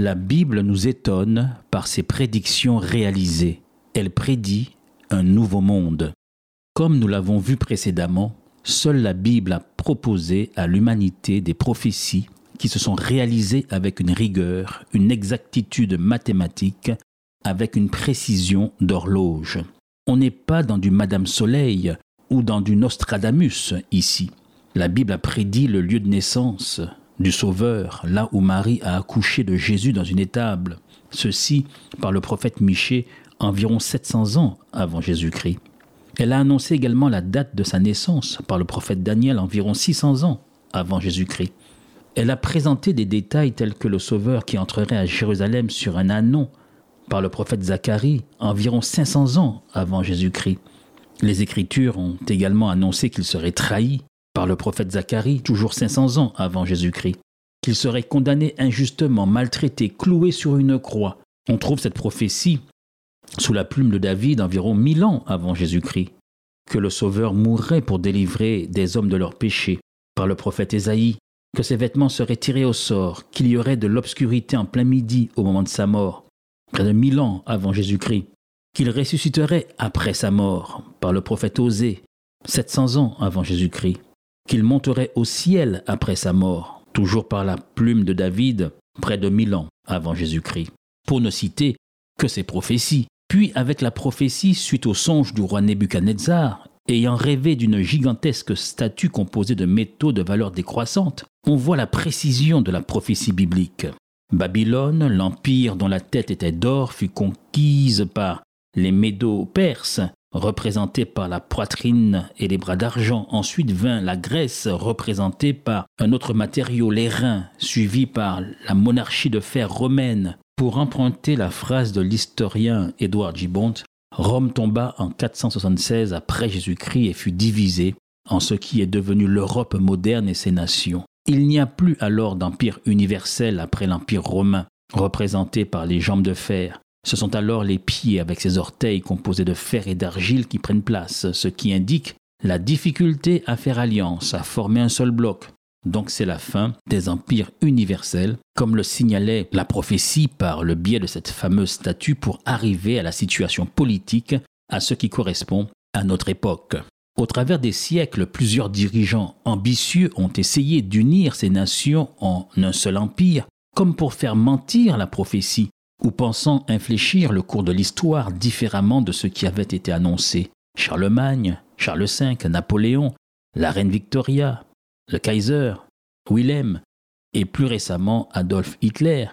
La Bible nous étonne par ses prédictions réalisées. Elle prédit un nouveau monde. Comme nous l'avons vu précédemment, seule la Bible a proposé à l'humanité des prophéties qui se sont réalisées avec une rigueur, une exactitude mathématique, avec une précision d'horloge. On n'est pas dans du Madame Soleil ou dans du Nostradamus ici. La Bible a prédit le lieu de naissance du Sauveur, là où Marie a accouché de Jésus dans une étable. Ceci par le prophète Michée environ 700 ans avant Jésus-Christ. Elle a annoncé également la date de sa naissance par le prophète Daniel environ 600 ans avant Jésus-Christ. Elle a présenté des détails tels que le Sauveur qui entrerait à Jérusalem sur un anon par le prophète Zacharie environ 500 ans avant Jésus-Christ. Les Écritures ont également annoncé qu'il serait trahi par le prophète Zacharie toujours 500 ans avant Jésus-Christ, qu'il serait condamné injustement, maltraité, cloué sur une croix. On trouve cette prophétie sous la plume de David environ 1000 ans avant Jésus-Christ, que le Sauveur mourrait pour délivrer des hommes de leurs péchés, par le prophète Ésaïe, que ses vêtements seraient tirés au sort, qu'il y aurait de l'obscurité en plein midi au moment de sa mort, près de mille ans avant Jésus-Christ, qu'il ressusciterait après sa mort par le prophète Osée, 700 ans avant Jésus-Christ, qu'il monterait au ciel après sa mort, toujours par la plume de David, près de mille ans avant Jésus-Christ, pour ne citer que ces prophéties. Puis avec la prophétie suite au songe du roi Nebuchadnezzar, ayant rêvé d'une gigantesque statue composée de métaux de valeur décroissante, on voit la précision de la prophétie biblique. Babylone, l'empire dont la tête était d'or, fut conquise par les Médo-Perses, représentés par la poitrine et les bras d'argent. Ensuite vint la Grèce, représentée par un autre matériau, les reins, suivi par la monarchie de fer romaine. Pour emprunter la phrase de l'historien Édouard Gibbon, Rome tomba en 476 après Jésus-Christ et fut divisée en ce qui est devenu l'Europe moderne et ses nations. Il n'y a plus alors d'empire universel après l'empire romain, représenté par les jambes de fer. Ce sont alors les pieds avec ses orteils composés de fer et d'argile qui prennent place, ce qui indique la difficulté à faire alliance, à former un seul bloc. Donc c'est la fin des empires universels, comme le signalait la prophétie par le biais de cette fameuse statue pour arriver à la situation politique, à ce qui correspond à notre époque. Au travers des siècles, plusieurs dirigeants ambitieux ont essayé d'unir ces nations en un seul empire, comme pour faire mentir la prophétie, ou pensant infléchir le cours de l'histoire différemment de ce qui avait été annoncé. Charlemagne, Charles V, Napoléon, la reine Victoria, le Kaiser, Willem, et plus récemment Adolf Hitler,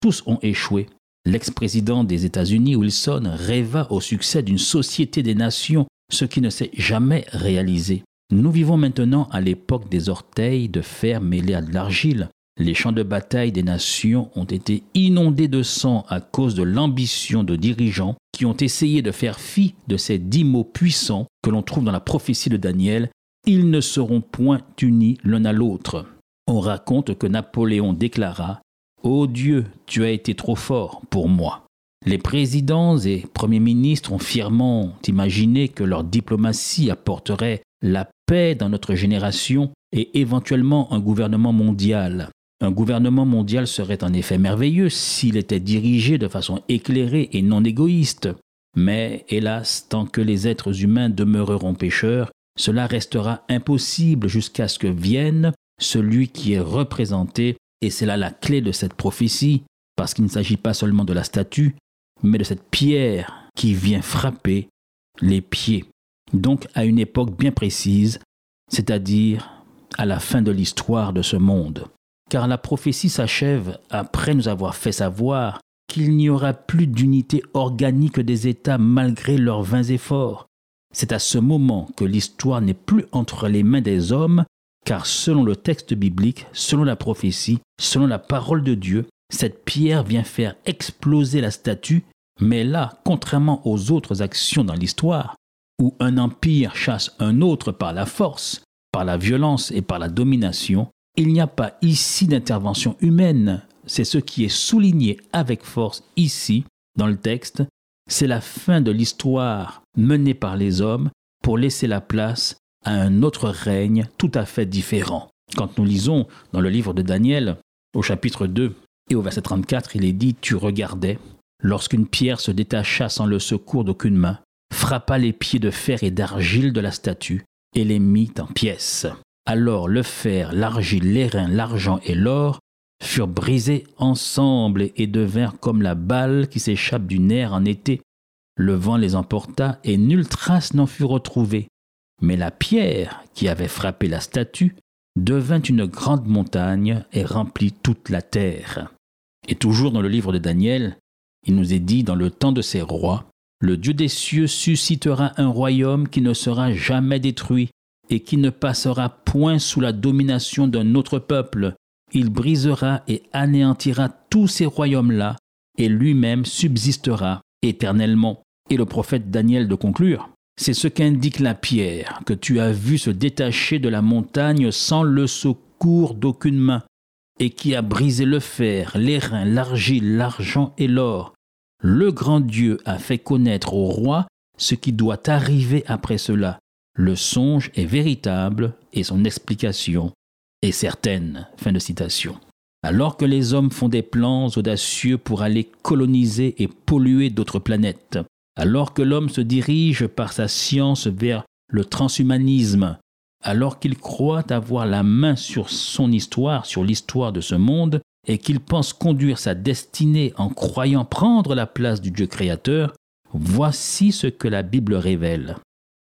tous ont échoué. L'ex-président des États-Unis, Wilson, rêva au succès d'une société des nations ce qui ne s'est jamais réalisé. Nous vivons maintenant à l'époque des orteils de fer mêlés à de l'argile. Les champs de bataille des nations ont été inondés de sang à cause de l'ambition de dirigeants qui ont essayé de faire fi de ces dix mots puissants que l'on trouve dans la prophétie de Daniel. Ils ne seront point unis l'un à l'autre. On raconte que Napoléon déclara Ô Dieu, tu as été trop fort pour moi. Les présidents et premiers ministres ont fièrement imaginé que leur diplomatie apporterait la paix dans notre génération et éventuellement un gouvernement mondial. Un gouvernement mondial serait en effet merveilleux s'il était dirigé de façon éclairée et non égoïste. Mais hélas, tant que les êtres humains demeureront pécheurs, cela restera impossible jusqu'à ce que vienne celui qui est représenté, et c'est là la clé de cette prophétie, parce qu'il ne s'agit pas seulement de la statue, mais de cette pierre qui vient frapper les pieds. Donc à une époque bien précise, c'est-à-dire à la fin de l'histoire de ce monde. Car la prophétie s'achève après nous avoir fait savoir qu'il n'y aura plus d'unité organique des États malgré leurs vains efforts. C'est à ce moment que l'histoire n'est plus entre les mains des hommes, car selon le texte biblique, selon la prophétie, selon la parole de Dieu, cette pierre vient faire exploser la statue, mais là, contrairement aux autres actions dans l'histoire, où un empire chasse un autre par la force, par la violence et par la domination, il n'y a pas ici d'intervention humaine. C'est ce qui est souligné avec force ici, dans le texte. C'est la fin de l'histoire menée par les hommes pour laisser la place à un autre règne tout à fait différent. Quand nous lisons dans le livre de Daniel, au chapitre 2 et au verset 34, il est dit Tu regardais, lorsqu'une pierre se détacha sans le secours d'aucune main, frappa les pieds de fer et d'argile de la statue, et les mit en pièces. Alors le fer, l'argile, l'airain, l'argent et l'or furent brisés ensemble et devinrent comme la balle qui s'échappe du nerf en été. Le vent les emporta et nulle trace n'en fut retrouvée. Mais la pierre qui avait frappé la statue devint une grande montagne et remplit toute la terre. Et toujours dans le livre de Daniel, il nous est dit dans le temps de ces rois, le Dieu des cieux suscitera un royaume qui ne sera jamais détruit et qui ne passera point sous la domination d'un autre peuple. Il brisera et anéantira tous ces royaumes-là, et lui-même subsistera éternellement. Et le prophète Daniel de conclure, c'est ce qu'indique la pierre que tu as vu se détacher de la montagne sans le secours d'aucune main, et qui a brisé le fer, l'airain, l'argile, l'argent et l'or. Le grand Dieu a fait connaître au roi ce qui doit arriver après cela. Le songe est véritable et son explication est certaine. Fin de citation. Alors que les hommes font des plans audacieux pour aller coloniser et polluer d'autres planètes, alors que l'homme se dirige par sa science vers le transhumanisme, alors qu'il croit avoir la main sur son histoire, sur l'histoire de ce monde, et qu'il pense conduire sa destinée en croyant prendre la place du Dieu créateur, voici ce que la Bible révèle.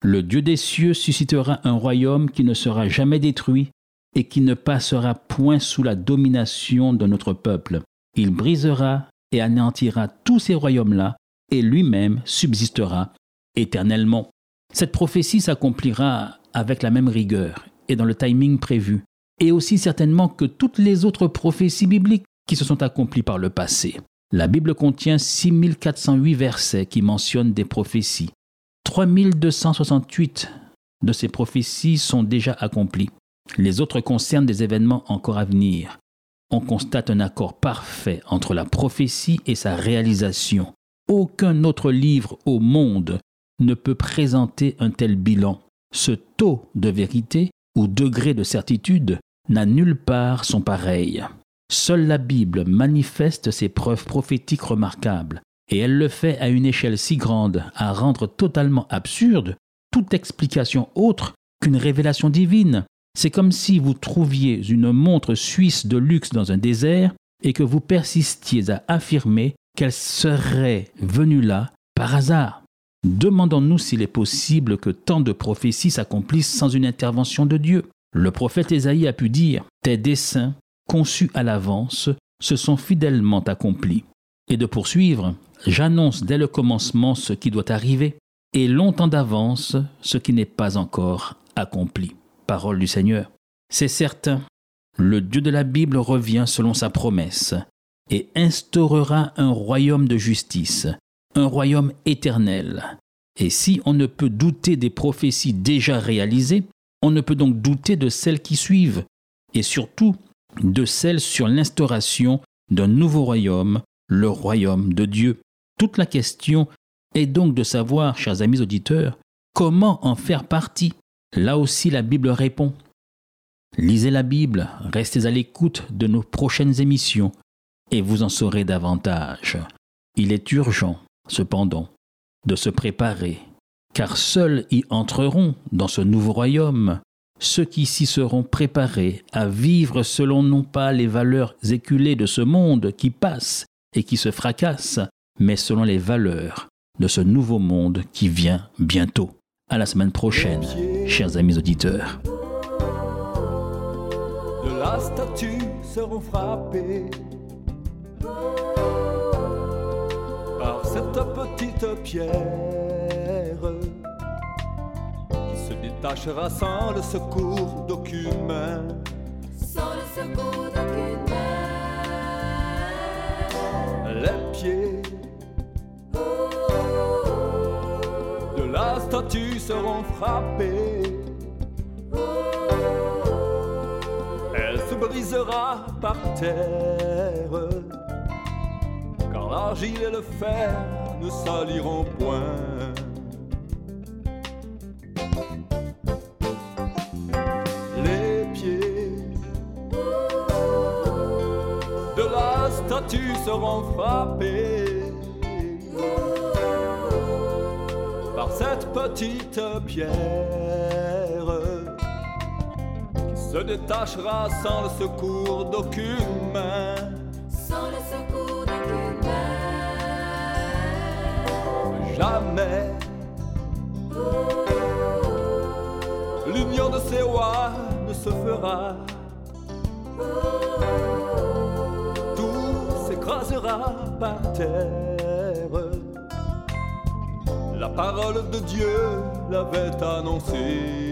Le Dieu des cieux suscitera un royaume qui ne sera jamais détruit et qui ne passera point sous la domination de notre peuple. Il brisera et anéantira tous ces royaumes-là et lui-même subsistera éternellement. Cette prophétie s'accomplira avec la même rigueur et dans le timing prévu, et aussi certainement que toutes les autres prophéties bibliques qui se sont accomplies par le passé. La Bible contient 6408 versets qui mentionnent des prophéties. 3268 de ces prophéties sont déjà accomplies. Les autres concernent des événements encore à venir. On constate un accord parfait entre la prophétie et sa réalisation. Aucun autre livre au monde ne peut présenter un tel bilan. Ce taux de vérité ou degré de certitude n'a nulle part son pareil. Seule la Bible manifeste ses preuves prophétiques remarquables, et elle le fait à une échelle si grande à rendre totalement absurde toute explication autre qu'une révélation divine. C'est comme si vous trouviez une montre suisse de luxe dans un désert et que vous persistiez à affirmer qu'elle serait venue là par hasard. Demandons-nous s'il est possible que tant de prophéties s'accomplissent sans une intervention de Dieu. Le prophète Ésaïe a pu dire Tes desseins, conçus à l'avance, se sont fidèlement accomplis. Et de poursuivre J'annonce dès le commencement ce qui doit arriver, et longtemps d'avance ce qui n'est pas encore accompli. Parole du Seigneur. C'est certain, le Dieu de la Bible revient selon sa promesse et instaurera un royaume de justice, un royaume éternel. Et si on ne peut douter des prophéties déjà réalisées, on ne peut donc douter de celles qui suivent, et surtout de celles sur l'instauration d'un nouveau royaume, le royaume de Dieu. Toute la question est donc de savoir, chers amis auditeurs, comment en faire partie. Là aussi la Bible répond. Lisez la Bible, restez à l'écoute de nos prochaines émissions et vous en saurez davantage. Il est urgent, cependant, de se préparer, car seuls y entreront dans ce nouveau royaume ceux qui s'y seront préparés à vivre selon non pas les valeurs éculées de ce monde qui passe et qui se fracasse, mais selon les valeurs de ce nouveau monde qui vient bientôt. À la semaine prochaine, chers amis auditeurs. De la statue seront frappés par cette petite pierre qui se détachera sans le secours d'aucune main. Sans le secours de la statue seront frappés. Elle se brisera par terre, car l'argile et le fer ne saliront point. Seront frappés par cette petite pierre qui se détachera sans le secours d'aucune main. Sans le secours d'aucune main. Jamais l'union de ces rois ne se fera. Terre. La parole de Dieu l'avait annoncé.